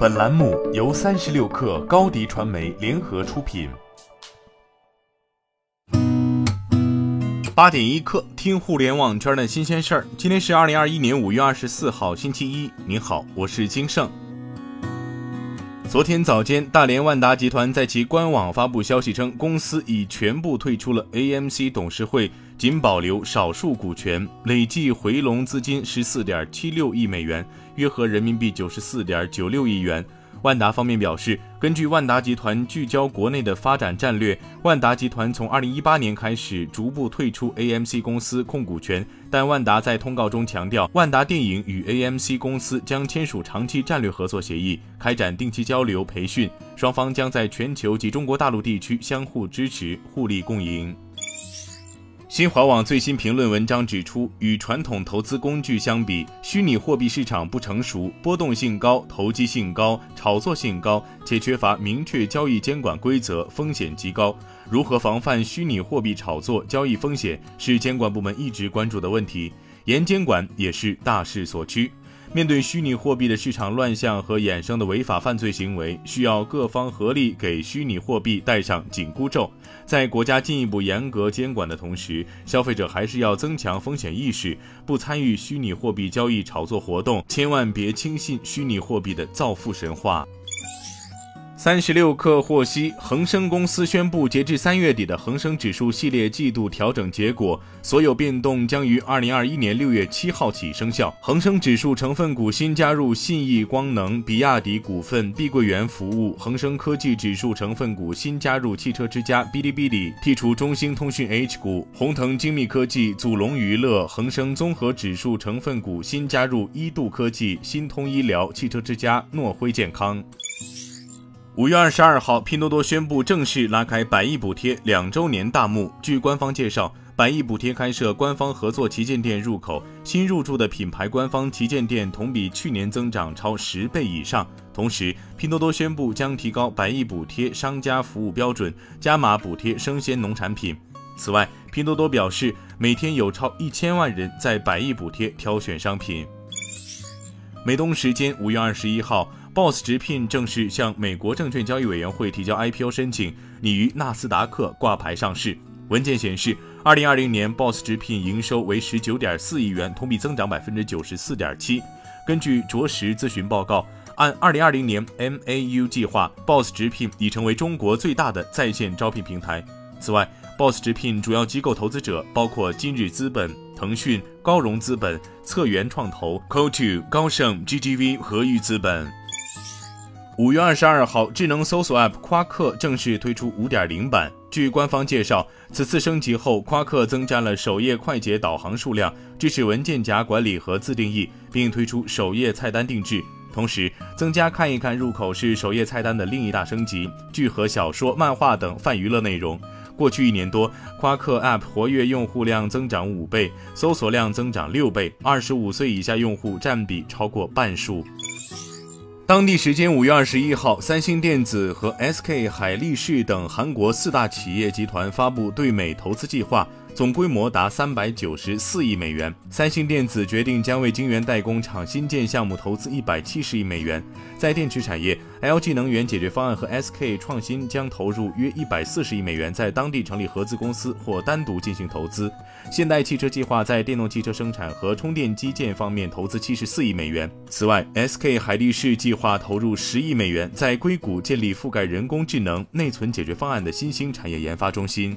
本栏目由三十六氪高低传媒联合出品。八点一刻，听互联网圈的新鲜事儿。今天是二零二一年五月二十四号，星期一。您好，我是金盛。昨天早间，大连万达集团在其官网发布消息称，公司已全部退出了 AMC 董事会，仅保留少数股权，累计回笼资金十四点七六亿美元，约合人民币九十四点九六亿元。万达方面表示，根据万达集团聚焦国内的发展战略，万达集团从二零一八年开始逐步退出 AMC 公司控股权。但万达在通告中强调，万达电影与 AMC 公司将签署长期战略合作协议，开展定期交流培训，双方将在全球及中国大陆地区相互支持，互利共赢。新华网最新评论文章指出，与传统投资工具相比，虚拟货币市场不成熟，波动性高，投机性高，炒作性高，且缺乏明确交易监管规则，风险极高。如何防范虚拟货币炒作交易风险，是监管部门一直关注的问题，严监管也是大势所趋。面对虚拟货币的市场乱象和衍生的违法犯罪行为，需要各方合力给虚拟货币戴上紧箍咒。在国家进一步严格监管的同时，消费者还是要增强风险意识，不参与虚拟货币交易炒作活动，千万别轻信虚拟货币的造富神话。三十六氪获悉，恒生公司宣布，截至三月底的恒生指数系列季度调整结果，所有变动将于二零二一年六月七号起生效。恒生指数成分股新加入信义光能、比亚迪股份、碧桂园服务；恒生科技指数成分股新加入汽车之家、哔哩哔哩，剔除中兴通讯 H 股；鸿腾精密科技、祖龙娱乐；恒生综合指数成分股新加入一度科技、新通医疗、汽车之家、诺辉健康。五月二十二号，拼多多宣布正式拉开百亿补贴两周年大幕。据官方介绍，百亿补贴开设官方合作旗舰店入口，新入驻的品牌官方旗舰店同比去年增长超十倍以上。同时，拼多多宣布将提高百亿补贴商家服务标准，加码补贴生鲜农产品。此外，拼多多表示，每天有超一千万人在百亿补贴挑选商品。美东时间五月二十一号。Boss 直聘正式向美国证券交易委员会提交 IPO 申请，拟于纳斯达克挂牌上市。文件显示，二零二零年 Boss 直聘营收为十九点四亿元，同比增长百分之九十四点七。根据卓识咨询报告，按二零二零年 MAU 计划，Boss 直聘已成为中国最大的在线招聘平台。此外，Boss 直聘主要机构投资者包括今日资本、腾讯、高融资本、策源创投、Co2、高盛、GGV 和裕资本。五月二十二号，智能搜索 App 夸克正式推出五点零版。据官方介绍，此次升级后，夸克增加了首页快捷导航数量，支持文件夹管理和自定义，并推出首页菜单定制。同时，增加看一看入口是首页菜单的另一大升级，聚合小说、漫画等泛娱乐内容。过去一年多，夸克 App 活跃用户量增长五倍，搜索量增长六倍，二十五岁以下用户占比超过半数。当地时间五月二十一号，三星电子和 SK 海力士等韩国四大企业集团发布对美投资计划。总规模达三百九十四亿美元。三星电子决定将为晶圆代工厂新建项目投资一百七十亿美元。在电池产业，LG 能源解决方案和 SK 创新将投入约一百四十亿美元，在当地成立合资公司或单独进行投资。现代汽车计划在电动汽车生产和充电基建方面投资七十四亿美元。此外，SK 海力士计划投入十亿美元，在硅谷建立覆盖人工智能、内存解决方案的新兴产业研发中心。